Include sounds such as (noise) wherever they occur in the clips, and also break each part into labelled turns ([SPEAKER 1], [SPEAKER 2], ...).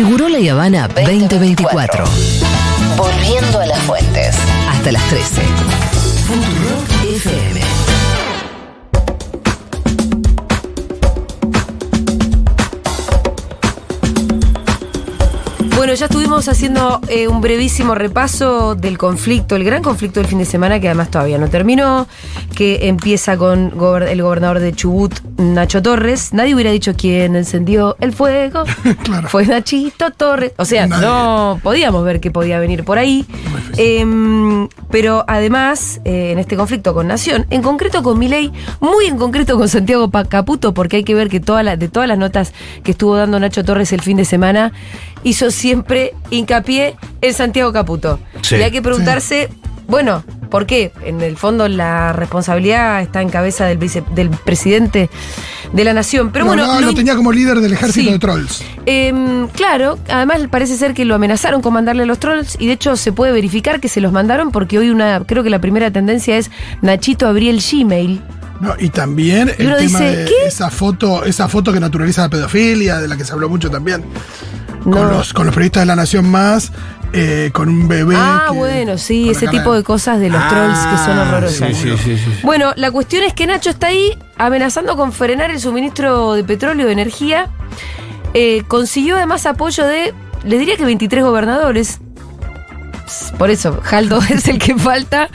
[SPEAKER 1] Seguro La Habana 2024.
[SPEAKER 2] Volviendo a las fuentes.
[SPEAKER 1] Hasta las 13. Futurock
[SPEAKER 3] Bueno, ya estuvimos haciendo eh, un brevísimo repaso del conflicto, el gran conflicto del fin de semana, que además todavía no terminó, que empieza con gober- el gobernador de Chubut, Nacho Torres. Nadie hubiera dicho quién encendió el fuego. (laughs)
[SPEAKER 4] Claro.
[SPEAKER 3] Fue Nachito Torres. O sea,
[SPEAKER 4] Nadie.
[SPEAKER 3] no podíamos ver que podía venir por ahí. Em, pero además, eh, en este conflicto con Nación, en concreto con Milei, muy en concreto con Santiago Caputo, porque hay que ver que toda la- de todas las notas que estuvo dando Nacho Torres el fin de semana, hizo siempre hincapié en Santiago Caputo.
[SPEAKER 5] Sí.
[SPEAKER 3] Y hay que preguntarse, bueno, ¿por qué? En el fondo la responsabilidad está en cabeza del, vice- del presidente de la Nación. Pero
[SPEAKER 4] Lo
[SPEAKER 3] bueno,
[SPEAKER 4] hablaba,
[SPEAKER 3] lo
[SPEAKER 4] tenía como líder del ejército
[SPEAKER 3] Sí.
[SPEAKER 4] de trolls.
[SPEAKER 3] Em, claro, además parece ser que lo amenazaron con mandarle los trolls y de hecho se puede verificar que se los mandaron porque hoy una, creo que la primera tendencia es Nachito abrí el Gmail.
[SPEAKER 4] No, y también el tema
[SPEAKER 3] dice,
[SPEAKER 4] de
[SPEAKER 3] ¿qué?
[SPEAKER 4] esa foto, esa foto que naturaliza la pedofilia, de la que se habló mucho también.
[SPEAKER 3] No.
[SPEAKER 4] Con los, con los periodistas de la Nación Más, eh, con un bebé.
[SPEAKER 3] Ah,
[SPEAKER 4] que-
[SPEAKER 3] bueno, sí, ese tipo de cosas de los trolls que son
[SPEAKER 5] Ah,
[SPEAKER 3] horrorosas.
[SPEAKER 5] Sí, sí, sí, sí.
[SPEAKER 3] Bueno, la cuestión es que Nacho está ahí amenazando con frenar el suministro de petróleo y de energía. Eh, consiguió además apoyo de, le diría que 23 gobernadores. Por eso, Jaldo (laughs) es el que falta.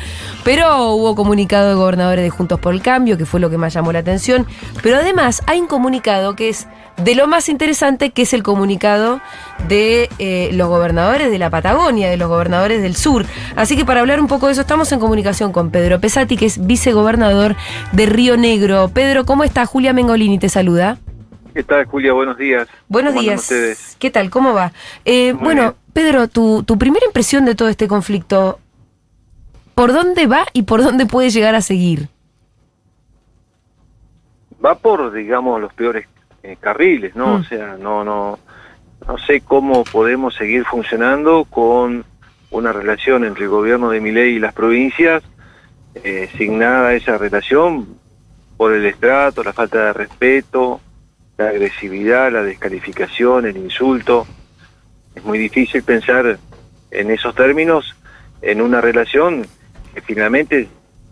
[SPEAKER 3] Pero hubo comunicado de gobernadores de Juntos por el Cambio, que fue lo que más llamó la atención. Pero además hay un comunicado que es de lo más interesante, que es el comunicado de eh, los gobernadores de la Patagonia, de los gobernadores del sur. Así que para hablar un poco de eso, estamos en comunicación con Pedro Pesati, que es vicegobernador de Río Negro. Pedro, ¿cómo está? Julia Mengolini te saluda.
[SPEAKER 6] ¿Qué tal, Julia? Buenos días.
[SPEAKER 3] Buenos
[SPEAKER 6] ¿Cómo
[SPEAKER 3] días.
[SPEAKER 6] ustedes?
[SPEAKER 3] ¿Qué tal? ¿Cómo va? Eh, bueno,
[SPEAKER 6] bien.
[SPEAKER 3] Pedro, tu, tu primera impresión de todo este conflicto, ¿por dónde va y por dónde puede llegar a seguir?
[SPEAKER 6] Va por, digamos, los peores eh, carriles, ¿no?
[SPEAKER 3] Mm.
[SPEAKER 6] O sea, no, no, no sé cómo podemos seguir funcionando con una relación entre el gobierno de Miley y las provincias, eh, signada esa relación por el estrato, la falta de respeto, la agresividad, la descalificación, el insulto. Es muy difícil pensar en esos términos en una relación que finalmente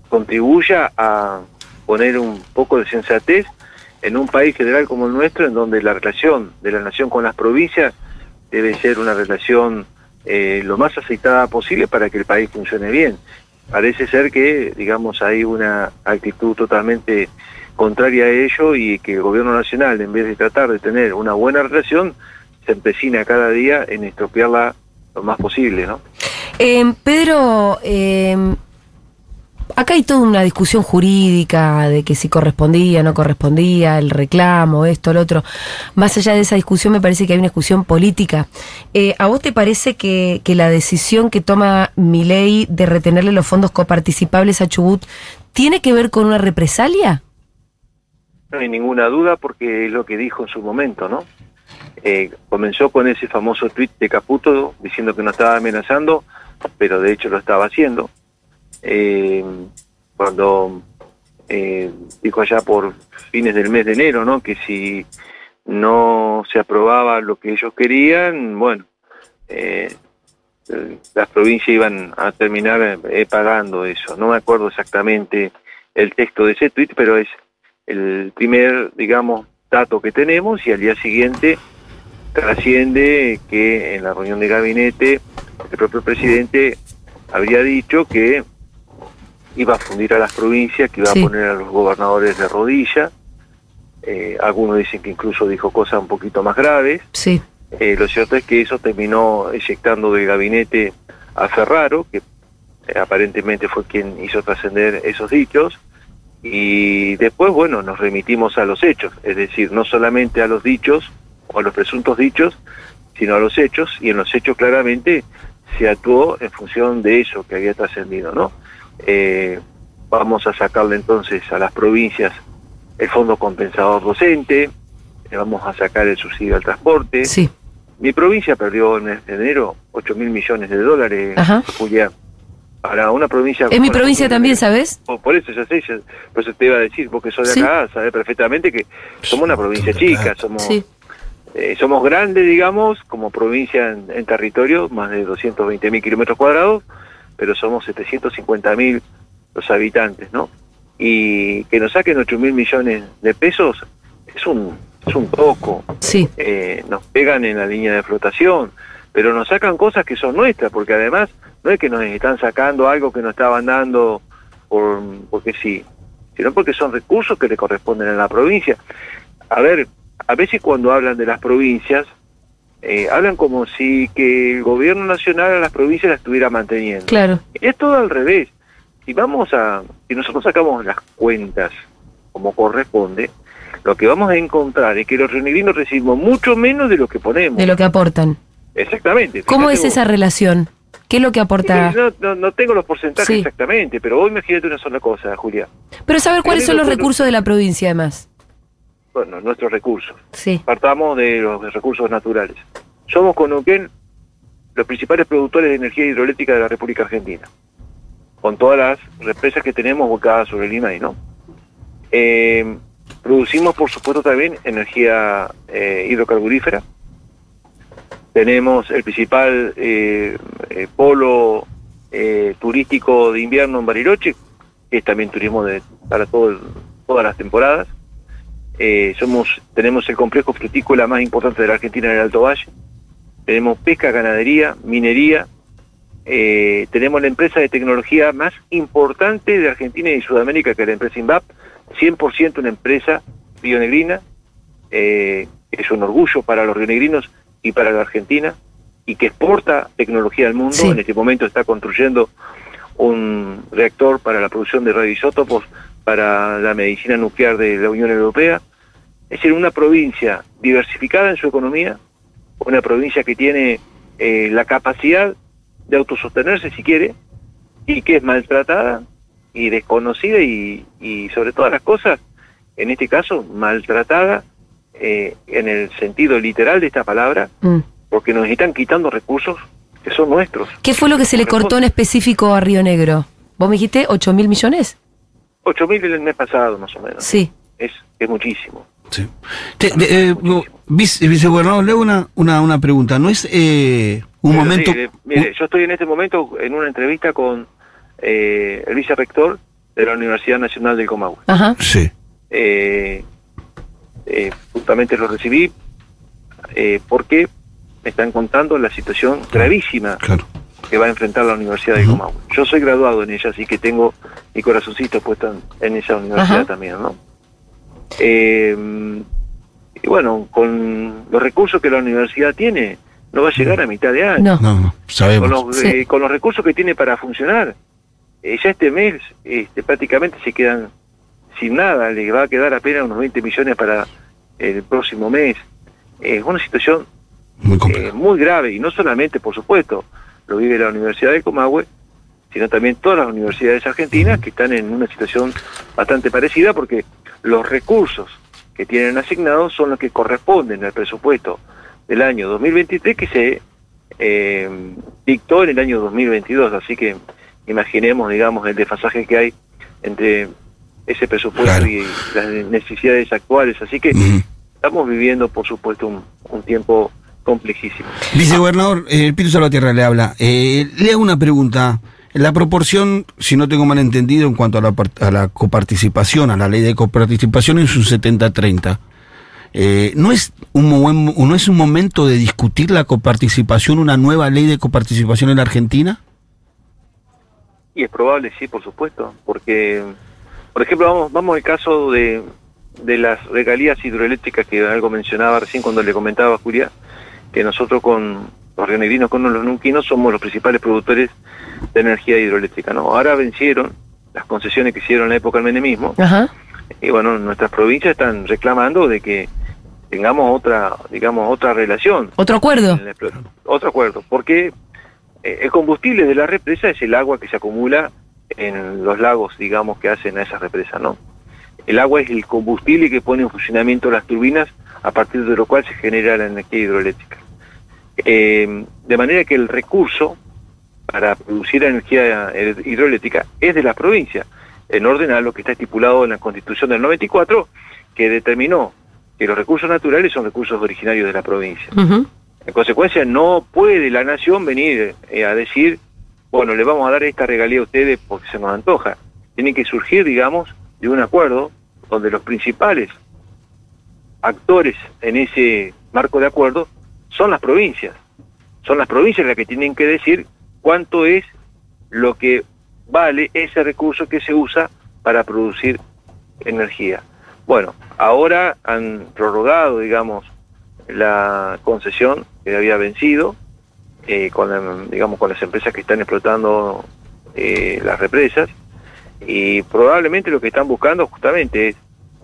[SPEAKER 6] contribuya a poner un poco de sensatez en un país federal como el nuestro, en donde la relación de la nación con las provincias debe ser una relación eh, lo más aceitada posible para que el país funcione bien. Parece ser que, digamos, hay una actitud totalmente contraria a ello y que el gobierno nacional, en vez de tratar de tener una buena relación, se empecina cada día en estropearla lo más posible, ¿no?
[SPEAKER 3] Eh, Pedro, eh, acá hay toda una discusión jurídica de que si correspondía, no correspondía, el reclamo, esto, lo otro. Más allá de esa discusión, me parece que hay una discusión política. Eh, ¿A vos te parece que, que la decisión que toma Milei de retenerle los fondos coparticipables a Chubut tiene que ver con una represalia?
[SPEAKER 6] No hay ninguna duda porque es lo que dijo en su momento, ¿no? Eh, comenzó con ese famoso tuit de Caputo diciendo que no estaba amenazando, pero de hecho lo estaba haciendo. Eh, cuando eh, dijo allá por fines del mes de enero, ¿no? Que si no se aprobaba lo que ellos querían, bueno, eh, las provincias iban a terminar eh, pagando eso. No me acuerdo exactamente el texto de ese tuit, pero es el primer, digamos, dato que tenemos y al día siguiente trasciende que en la reunión de gabinete el propio presidente habría dicho que iba a fundir a las provincias, que iba
[SPEAKER 3] Sí.
[SPEAKER 6] a poner a los gobernadores de rodilla. Eh, algunos dicen que incluso dijo cosas un poquito más graves.
[SPEAKER 3] Sí.
[SPEAKER 6] Eh, lo cierto es que eso terminó eyectando del gabinete a Ferraro, que eh, aparentemente fue quien hizo trascender esos dichos, y después, bueno, nos remitimos a los hechos, es decir, no solamente a los dichos o a los presuntos dichos, sino a los hechos, y en los hechos claramente se actuó en función de eso que había trascendido, ¿no? Eh, vamos a sacarle entonces a las provincias el fondo compensador docente, le vamos a sacar el subsidio al transporte,
[SPEAKER 3] Sí.
[SPEAKER 6] mi provincia perdió en este enero 8 mil millones de dólares,
[SPEAKER 3] Ajá.
[SPEAKER 6] Para una provincia...
[SPEAKER 3] Es mi provincia también, ¿sabes?
[SPEAKER 6] Por, por eso ya sé, ya- por eso te iba a decir, porque soy de
[SPEAKER 3] Sí.
[SPEAKER 6] acá, sabes perfectamente que somos una provincia chica, somos
[SPEAKER 3] Sí.
[SPEAKER 6] eh, somos grandes, digamos, como provincia en, en territorio, más de 220 mil kilómetros cuadrados, pero somos 750 mil los habitantes, ¿no? Y que nos saquen 8 mil millones de pesos es un, es un poco.
[SPEAKER 3] Sí.
[SPEAKER 6] Eh, nos pegan en la línea de flotación, pero nos sacan cosas que son nuestras, porque además no es que nos están sacando algo que nos estaban dando por, porque sí, sino porque son recursos que le corresponden a la provincia. A ver, a veces cuando hablan de las provincias, eh, hablan como si que el gobierno nacional a las provincias las estuviera manteniendo.
[SPEAKER 3] Claro.
[SPEAKER 6] Es todo al revés. Si vamos a, si nosotros sacamos las cuentas como corresponde, lo que vamos a encontrar es que los rionegrinos recibimos mucho menos de lo que ponemos.
[SPEAKER 3] De lo que aportan.
[SPEAKER 6] Exactamente.
[SPEAKER 3] ¿Cómo es
[SPEAKER 6] vos.
[SPEAKER 3] esa relación? ¿Qué es lo que aporta?
[SPEAKER 6] No, no, no tengo los porcentajes
[SPEAKER 3] Sí.
[SPEAKER 6] exactamente, pero hoy imagínate una sola cosa, Julia.
[SPEAKER 3] Pero saber cuáles son los recursos de la provincia, además.
[SPEAKER 6] Bueno, nuestros recursos.
[SPEAKER 3] Sí.
[SPEAKER 6] Partamos de los recursos naturales. Somos con Neuquén los principales productores de energía hidroeléctrica de la República Argentina, con todas las represas que tenemos volcadas sobre el INAI, ¿no? Eh, producimos, por supuesto, también energía eh, hidrocarburífera. Tenemos el principal eh, eh, polo eh, turístico de invierno en Bariloche, que es también turismo de, para todo todas las temporadas. Eh, somos tenemos el complejo frutícola más importante de la Argentina en el Alto Valle. Tenemos pesca, ganadería, minería. Tenemos la empresa de tecnología más importante de Argentina y Sudamérica, que es la empresa INVAP. 100% una empresa rionegrina. Eh, es un orgullo para los rionegrinos y para la Argentina. Y que exporta tecnología al mundo.
[SPEAKER 3] Sí.
[SPEAKER 6] En este momento está construyendo un reactor para la producción de radioisótopos para la medicina nuclear de la Unión Europea. Es decir, una provincia diversificada en su economía, una provincia que tiene eh, la capacidad de autosostenerse si quiere, y que es maltratada y desconocida y, y sobre todas las cosas, en este caso, maltratada eh, en el sentido literal de esta palabra,
[SPEAKER 3] Mm.
[SPEAKER 6] porque nos están quitando recursos que son nuestros.
[SPEAKER 3] ¿Qué fue lo que se le cortó en específico a Río Negro? ¿Vos me dijiste 8 mil millones?
[SPEAKER 6] 8 mil el mes pasado, más o menos.
[SPEAKER 3] Sí.
[SPEAKER 6] Es, es muchísimo.
[SPEAKER 5] Sí. Te- de- eh, vice- vicegobernador, le hago una, una, una pregunta. ¿No es eh, un
[SPEAKER 6] Pero
[SPEAKER 5] momento...
[SPEAKER 6] sí, eh, mire, yo estoy en este momento en una entrevista con eh, el vicerrector de la Universidad Nacional del Comahue.
[SPEAKER 3] Ajá.
[SPEAKER 5] Sí.
[SPEAKER 6] Eh, eh, justamente lo recibí eh, porque me están contando la situación gravísima
[SPEAKER 5] Claro.
[SPEAKER 6] que va a enfrentar la Universidad del Comahue. Yo soy graduado en ella, así que tengo mi corazoncito puesto en, en esa universidad
[SPEAKER 3] Ajá.
[SPEAKER 6] también, ¿no? Eh, y bueno, con los recursos que la universidad tiene, no va a llegar a mitad de año
[SPEAKER 3] No.
[SPEAKER 5] No, no,
[SPEAKER 6] con
[SPEAKER 5] sabemos.
[SPEAKER 6] los,
[SPEAKER 3] Sí.
[SPEAKER 6] eh, con los recursos que tiene para funcionar. Eh, ya este mes este, prácticamente se quedan sin nada, le va a quedar apenas unos 20 millones para el próximo mes. Es una situación
[SPEAKER 5] Muy
[SPEAKER 6] eh, muy grave y no solamente, por supuesto, lo vive la Universidad de Comahue, sino también todas las universidades argentinas que están en una situación bastante parecida porque los recursos que tienen asignados son los que corresponden al presupuesto del año 2023 que se eh, dictó en el año 2022. Así que imaginemos, digamos, el desfasaje que hay entre ese presupuesto
[SPEAKER 5] Claro.
[SPEAKER 6] y las necesidades actuales. Así que estamos viviendo, por supuesto, un, un tiempo complejísimo.
[SPEAKER 5] Vicegobernador, eh, el Pito Salvatierra le habla. Eh, le hago una pregunta. La proporción, si no tengo mal entendido, en cuanto a la, a la coparticipación, a la ley de coparticipación, es un 70-30. Eh, ¿no, es un, mo- ¿No es un momento de discutir la coparticipación, una nueva ley de coparticipación en la Argentina?
[SPEAKER 6] Y es probable, sí, por supuesto, porque, por ejemplo, vamos, vamos al caso de, de las regalías hidroeléctricas que algo mencionaba recién cuando le comentaba a Julia, que nosotros con los rionegrinos, con los nunquinos, somos los principales productores de energía hidroeléctrica, ¿no? Ahora vencieron las concesiones que hicieron en la época del menemismo,
[SPEAKER 3] Ajá.
[SPEAKER 6] y bueno, nuestras provincias están reclamando de que tengamos otra, digamos, otra relación
[SPEAKER 3] ¿Otro acuerdo?
[SPEAKER 6] Otro acuerdo, porque eh, el combustible de la represa es el agua que se acumula en los lagos, digamos, que hacen a esa represa, ¿no? El agua es el combustible que pone en funcionamiento las turbinas, a partir de lo cual se genera la energía hidroeléctrica. Eh, de manera que el recurso para producir energía eh, hidroeléctrica es de la provincia, en orden a lo que está estipulado en la Constitución del 94, que determinó que los recursos naturales son recursos originarios de la provincia. En consecuencia, no puede la nación venir eh, a decir, bueno, le vamos a dar esta regalía a ustedes porque se nos antoja. Tiene que surgir, digamos, de un acuerdo donde los principales actores en ese marco de acuerdo son las provincias. Son las provincias las que tienen que decir cuánto es lo que vale ese recurso que se usa para producir energía. Bueno, ahora han prorrogado, digamos, la concesión que había vencido eh, con, digamos, con las empresas que están explotando eh, las represas. Y probablemente lo que están buscando justamente es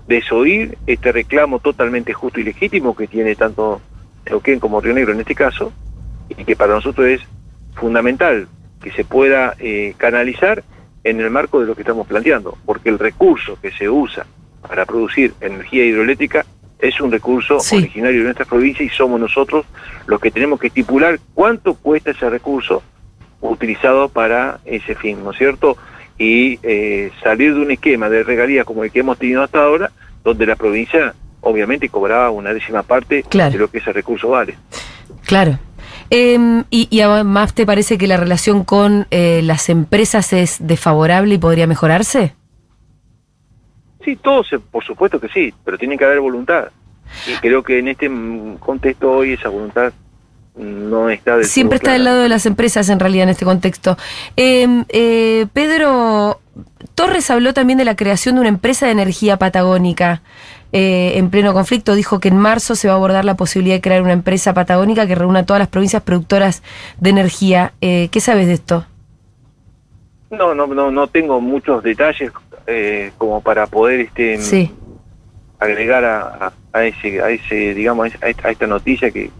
[SPEAKER 6] desoír este reclamo totalmente justo y legítimo que tiene tanto Neuquén como Río Negro en este caso y que para nosotros es fundamental que se pueda eh, canalizar en el marco de lo que estamos planteando, porque el recurso que se usa para producir energía hidroeléctrica es un recurso
[SPEAKER 3] Sí.
[SPEAKER 6] originario de nuestra provincia y somos nosotros los que tenemos que estipular cuánto cuesta ese recurso utilizado para ese fin, ¿no es cierto? Y eh, salir de un esquema de regalías como el que hemos tenido hasta ahora, donde la provincia obviamente cobraba una décima parte
[SPEAKER 3] Claro.
[SPEAKER 6] de lo que ese recurso vale.
[SPEAKER 3] Claro. Em, y, y además, ¿te parece que la relación con eh, las empresas es desfavorable y podría mejorarse?
[SPEAKER 6] Sí, todo se, por supuesto que sí, pero tiene que haber voluntad. Y creo que en este contexto hoy esa voluntad no está del
[SPEAKER 3] Siempre está del lado de las empresas en realidad en este contexto. Em, eh, Pedro Torres habló también de la creación de una empresa de energía patagónica. Eh, en pleno conflicto dijo que en marzo se va a abordar la posibilidad de crear una empresa patagónica que reúna a todas las provincias productoras de energía. Eh, ¿Qué sabes de esto?
[SPEAKER 6] No, no, no, no tengo muchos detalles eh, como para poder este mm,
[SPEAKER 3] Sí.
[SPEAKER 6] agregar a, a- ese, a ese, digamos, a esta, a esta noticia que,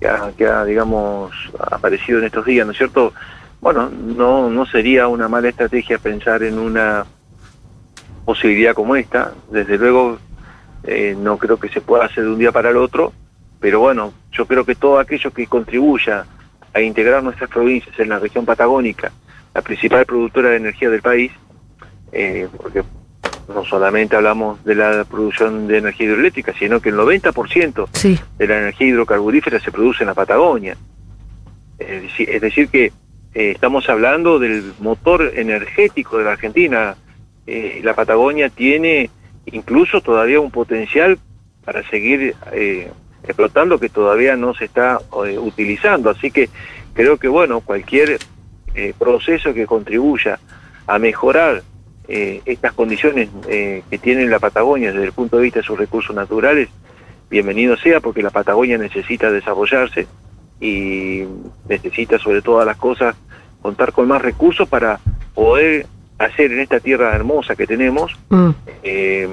[SPEAKER 6] que ha, que ha, digamos, aparecido en estos días, ¿no es cierto? Bueno, no, no sería una mala estrategia pensar en una posibilidad como esta. Desde luego, eh, no creo que se pueda hacer de un día para el otro, pero bueno, yo creo que todo aquello que contribuya a integrar nuestras provincias en la región patagónica, la principal productora de energía del país, eh, porque no solamente hablamos de la producción de energía hidroeléctrica, sino que el 90%
[SPEAKER 3] Sí.
[SPEAKER 6] de la energía hidrocarburífera se produce en la Patagonia. Es decir, que eh, estamos hablando del motor energético de la Argentina. Eh, la Patagonia tiene incluso todavía un potencial para seguir eh, explotando que todavía no se está utilizando. Así que creo que bueno, cualquier eh, proceso que contribuya a mejorar eh, estas condiciones eh, que tiene la Patagonia desde el punto de vista de sus recursos naturales, bienvenido sea porque la Patagonia necesita desarrollarse y necesita sobre todas las cosas contar con más recursos para poder hacer en esta tierra hermosa que tenemos
[SPEAKER 3] Mm.
[SPEAKER 6] eh,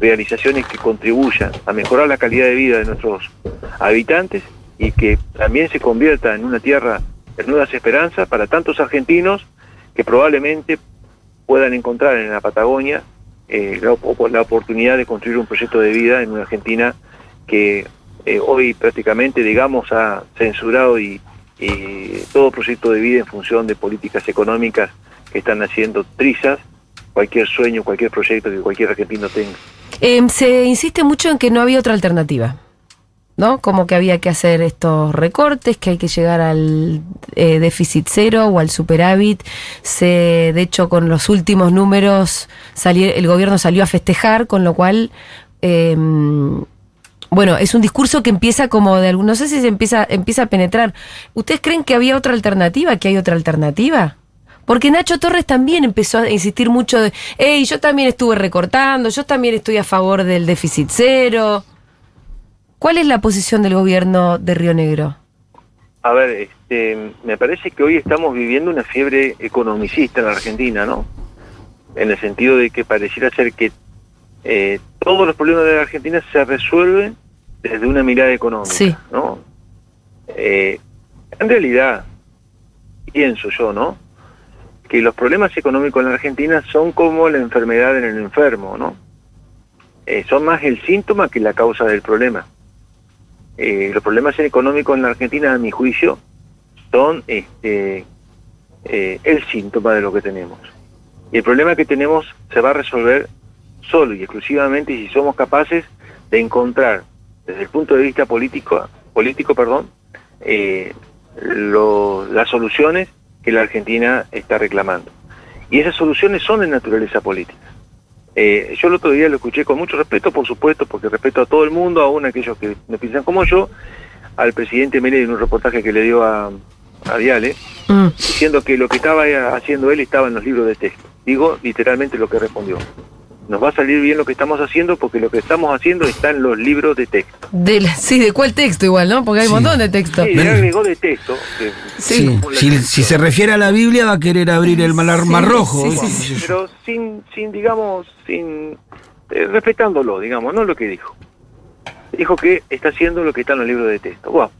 [SPEAKER 6] realizaciones que contribuyan a mejorar la calidad de vida de nuestros habitantes y que también se convierta en una tierra de nuevas esperanzas para tantos argentinos que probablemente puedan encontrar en la Patagonia eh, la, la oportunidad de construir un proyecto de vida en una Argentina que eh, hoy prácticamente, digamos, ha censurado y, todo proyecto de vida en función de políticas económicas que están haciendo trizas cualquier sueño, cualquier proyecto que cualquier argentino tenga.
[SPEAKER 3] Em, se insiste mucho en que no había otra alternativa, ¿no? Como que había que hacer estos recortes, que hay que llegar al eh, déficit cero o al superávit. Se, de hecho, con los últimos números, salió- el gobierno salió a festejar, con lo cual, em, bueno, es un discurso que empieza como de algún, no sé si empieza, empieza a penetrar. ¿Ustedes creen que había otra alternativa, que hay otra alternativa? Porque Nacho Torres también empezó a insistir mucho de, hey, yo también estuve recortando, yo también estoy a favor del déficit cero. ¿Cuál es la posición del gobierno de Río Negro?
[SPEAKER 6] A ver, este, me parece que hoy estamos viviendo una fiebre economicista en la Argentina, ¿no? En el sentido de que pareciera ser que eh, todos los problemas de la Argentina se resuelven desde una mirada económica,
[SPEAKER 3] Sí.
[SPEAKER 6] ¿no? Eh, en realidad, pienso yo, ¿no? Que los problemas económicos en la Argentina son como la enfermedad en el enfermo, ¿no? Eh, son más el síntoma que la causa del problema. Eh, los problemas económicos en la Argentina, a mi juicio, son este, eh, el síntoma de lo que tenemos. Y el problema que tenemos se va a resolver solo y exclusivamente si somos capaces de encontrar, desde el punto de vista político, político perdón, eh, las soluciones que la Argentina está reclamando. Y esas soluciones son de naturaleza política. Eh, yo el otro día lo escuché con mucho respeto, por supuesto, porque respeto a todo el mundo, aún a aquellos que no piensan como yo, al presidente Milei en un reportaje que le dio a, a Viale,
[SPEAKER 3] Mm.
[SPEAKER 6] diciendo que lo que estaba haciendo él estaba en los libros de texto. Digo literalmente lo que respondió. Nos va a salir bien lo que estamos haciendo porque lo que estamos haciendo está en los libros de texto.
[SPEAKER 3] De la- (laughs) sí, ¿de cuál texto igual, no? Porque hay un montón de texto.
[SPEAKER 6] Sí, agregó de texto. que-
[SPEAKER 3] Sí.
[SPEAKER 5] Sí, Si, si se refiere a la Biblia va a querer abrir el mar,
[SPEAKER 3] Sí,
[SPEAKER 5] mar rojo.
[SPEAKER 3] sí,
[SPEAKER 5] ¿viste?
[SPEAKER 3] sí,
[SPEAKER 6] pero sin, sin digamos, sin eh, respetándolo, digamos, no lo que dijo. Dijo que está haciendo lo que está en los libros de texto. Wow.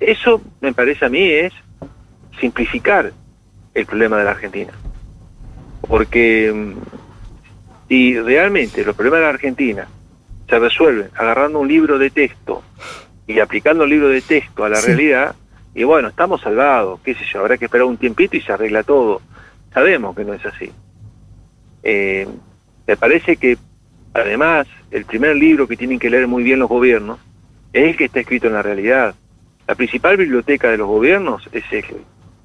[SPEAKER 6] Eso me parece a mí es simplificar el problema de la Argentina. Porque si realmente los problemas de la Argentina se resuelven agarrando un libro de texto y aplicando el libro de texto a la
[SPEAKER 3] Sí.
[SPEAKER 6] realidad, y bueno, estamos salvados, qué sé yo, habrá que esperar un tiempito y se arregla todo. Sabemos que no es así. Eh, me parece que además el primer libro que tienen que leer muy bien los gobiernos es el que está escrito en la realidad. La principal biblioteca de los gobiernos es el-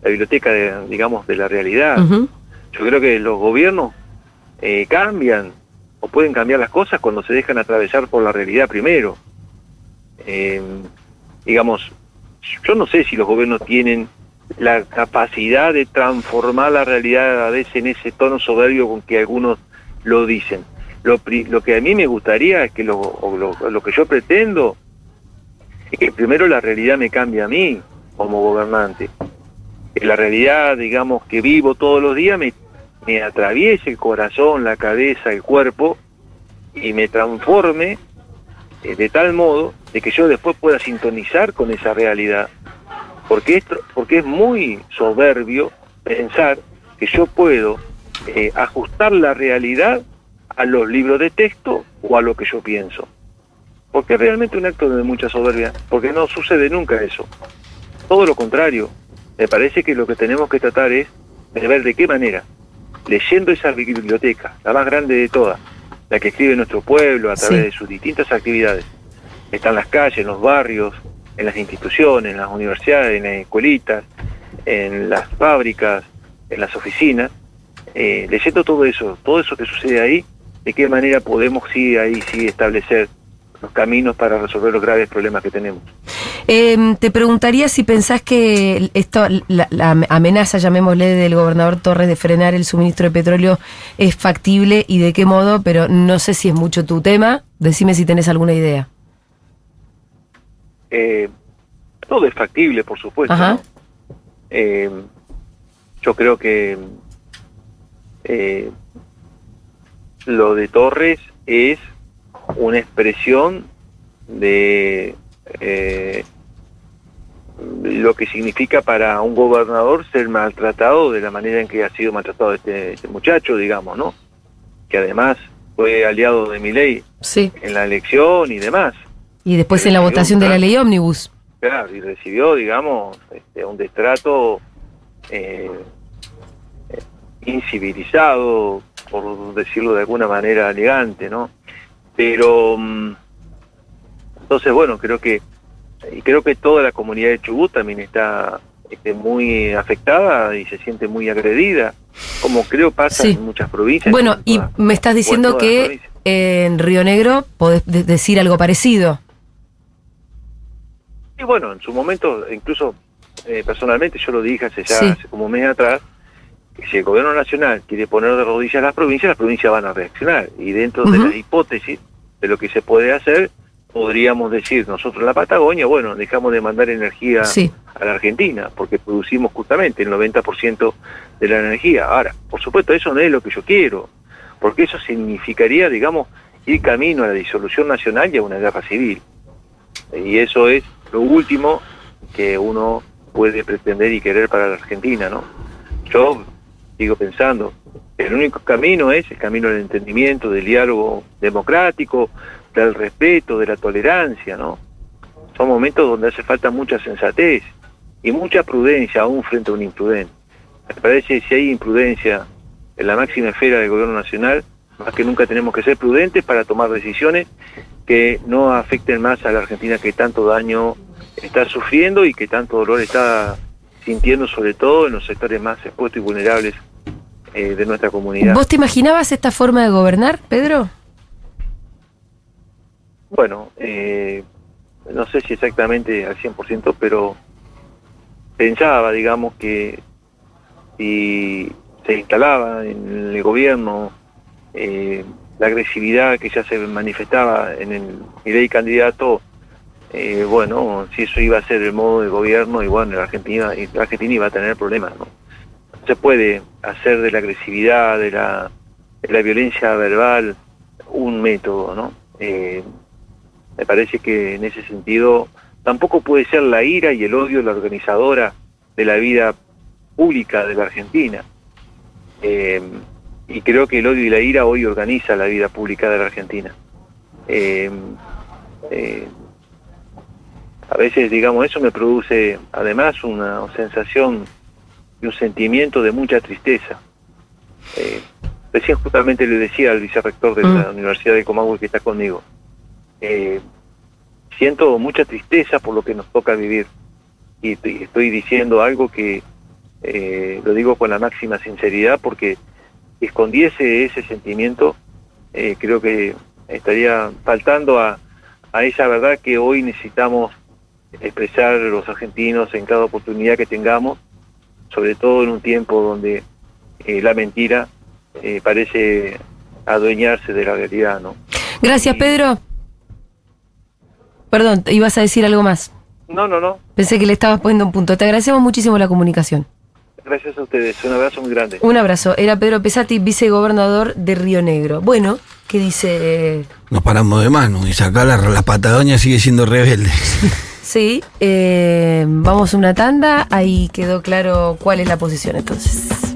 [SPEAKER 6] la biblioteca, de, digamos, de la realidad. Yo creo que los gobiernos eh, cambian o pueden cambiar las cosas cuando se dejan atravesar por la realidad primero. Eh, digamos, yo no sé si los gobiernos tienen la capacidad de transformar la realidad a veces en ese tono soberbio con que algunos lo dicen. Lo, lo que a mí me gustaría es que lo, lo, lo que yo pretendo es que primero la realidad me cambie a mí como gobernante. Que la realidad, digamos, que vivo todos los días me, me atraviese el corazón, la cabeza, el cuerpo y me transforme eh, de tal modo de que yo después pueda sintonizar con esa realidad. Porque, porque es muy soberbio pensar que yo puedo eh, ajustar la realidad a los libros de texto o a lo que yo pienso. Porque es realmente un acto de mucha soberbia, porque no sucede nunca eso. Todo lo contrario, me parece que lo que tenemos que tratar es de ver de qué manera, leyendo esa biblioteca, la más grande de todas, la que escribe nuestro pueblo a través
[SPEAKER 3] Sí.
[SPEAKER 6] de sus distintas actividades, está en las calles, en los barrios, en las instituciones, en las universidades, en las escuelitas, en las fábricas, en las oficinas, eh, leyendo todo eso, todo eso que sucede ahí, de qué manera podemos sí ahí sí establecer los caminos para resolver los graves problemas que tenemos.
[SPEAKER 3] Eh, te preguntaría si pensás que esto, la, la amenaza, llamémosle, del gobernador Torres de frenar el suministro de petróleo es factible y de qué modo, pero no sé si es mucho tu tema. Decime si tenés alguna idea.
[SPEAKER 6] Eh, todo es factible, por supuesto. ¿no? Eh, yo creo que eh, lo de Torres es una expresión de eh, lo que significa para un gobernador ser maltratado de la manera en que ha sido maltratado este, este muchacho, digamos, ¿no? Que además fue aliado de Milei
[SPEAKER 3] Sí.
[SPEAKER 6] en la elección y demás.
[SPEAKER 3] Y después en la votación de la ley ómnibus.
[SPEAKER 6] Claro, y recibió, digamos, este, un destrato eh, eh, incivilizado, por decirlo de alguna manera elegante, ¿no? Pero, mm, entonces, bueno, creo que, y creo que toda la comunidad de Chubut también está este, muy afectada y se siente muy agredida, como creo pasa
[SPEAKER 3] Sí.
[SPEAKER 6] en muchas provincias.
[SPEAKER 3] Bueno,
[SPEAKER 6] en
[SPEAKER 3] y me estás diciendo que en Río Negro podés de- decir algo parecido.
[SPEAKER 6] Y bueno, en su momento, incluso eh, personalmente yo lo dije hace ya
[SPEAKER 3] Sí.
[SPEAKER 6] hace como un mes atrás, que si el gobierno nacional quiere poner de rodillas a las provincias, las provincias van a reaccionar. Y dentro de las hipótesis de lo que se puede hacer, podríamos decir nosotros en la Patagonia, bueno, dejamos de mandar energía
[SPEAKER 3] Sí.
[SPEAKER 6] a la Argentina, porque producimos justamente el 90% de la energía. Ahora, por supuesto, eso no es lo que yo quiero, porque eso significaría, digamos, ir camino a la disolución nacional y a una guerra civil. Y eso es lo último que uno puede pretender y querer para la Argentina, ¿no? Yo sigo pensando, el único camino es el camino del entendimiento, del diálogo democrático, del respeto, de la tolerancia, ¿no? Son momentos donde hace falta mucha sensatez y mucha prudencia aún frente a un imprudente. Me parece que si hay imprudencia en la máxima esfera del gobierno nacional, más que nunca tenemos que ser prudentes para tomar decisiones que no afecten más a la Argentina que tanto daño está sufriendo y que tanto dolor está sintiendo, sobre todo en los sectores más expuestos y vulnerables eh, de nuestra comunidad.
[SPEAKER 3] ¿Vos te imaginabas esta forma de gobernar, Pedro?
[SPEAKER 6] Bueno, eh, no sé si exactamente al 100%, pero pensaba, digamos, que si se instalaba en el gobierno eh, la agresividad que ya se manifestaba en el ley candidato, eh, bueno, si eso iba a ser el modo de gobierno, y bueno, la Argentina, la Argentina iba a tener problemas, ¿no? Se puede hacer de la agresividad, de la, de la violencia verbal, un método, ¿no? Eh, me parece que en ese sentido tampoco puede ser la ira y el odio la organizadora de la vida pública de la Argentina. Eh, y creo que el odio y la ira hoy organiza la vida pública de la Argentina. Eh, eh, a veces, digamos, eso me produce además una sensación y un sentimiento de mucha tristeza. Eh, recién justamente le decía al vicerrector de la
[SPEAKER 3] Mm.
[SPEAKER 6] Universidad de Comahue que está conmigo, eh, siento mucha tristeza por lo que nos toca vivir y estoy, estoy diciendo algo que eh, lo digo con la máxima sinceridad porque escondiese ese sentimiento eh, creo que estaría faltando a, a esa verdad que hoy necesitamos expresar los argentinos en cada oportunidad que tengamos, sobre todo en un tiempo donde eh, la mentira eh, parece adueñarse de la realidad, ¿no?
[SPEAKER 3] Gracias, Pedro. Perdón, te ibas a decir algo más.
[SPEAKER 6] No, no, no.
[SPEAKER 3] Pensé que le estabas poniendo un punto. Te agradecemos muchísimo la comunicación.
[SPEAKER 6] Gracias a ustedes. Un abrazo muy grande.
[SPEAKER 3] Un abrazo. Era Pedro Pesati, vicegobernador de Río Negro. Bueno, ¿qué dice?
[SPEAKER 5] Nos paramos de mano y acá la, la Patagonia sigue siendo rebelde. (laughs)
[SPEAKER 3] Sí, eh, vamos a una tanda. Ahí quedó claro cuál es la posición entonces.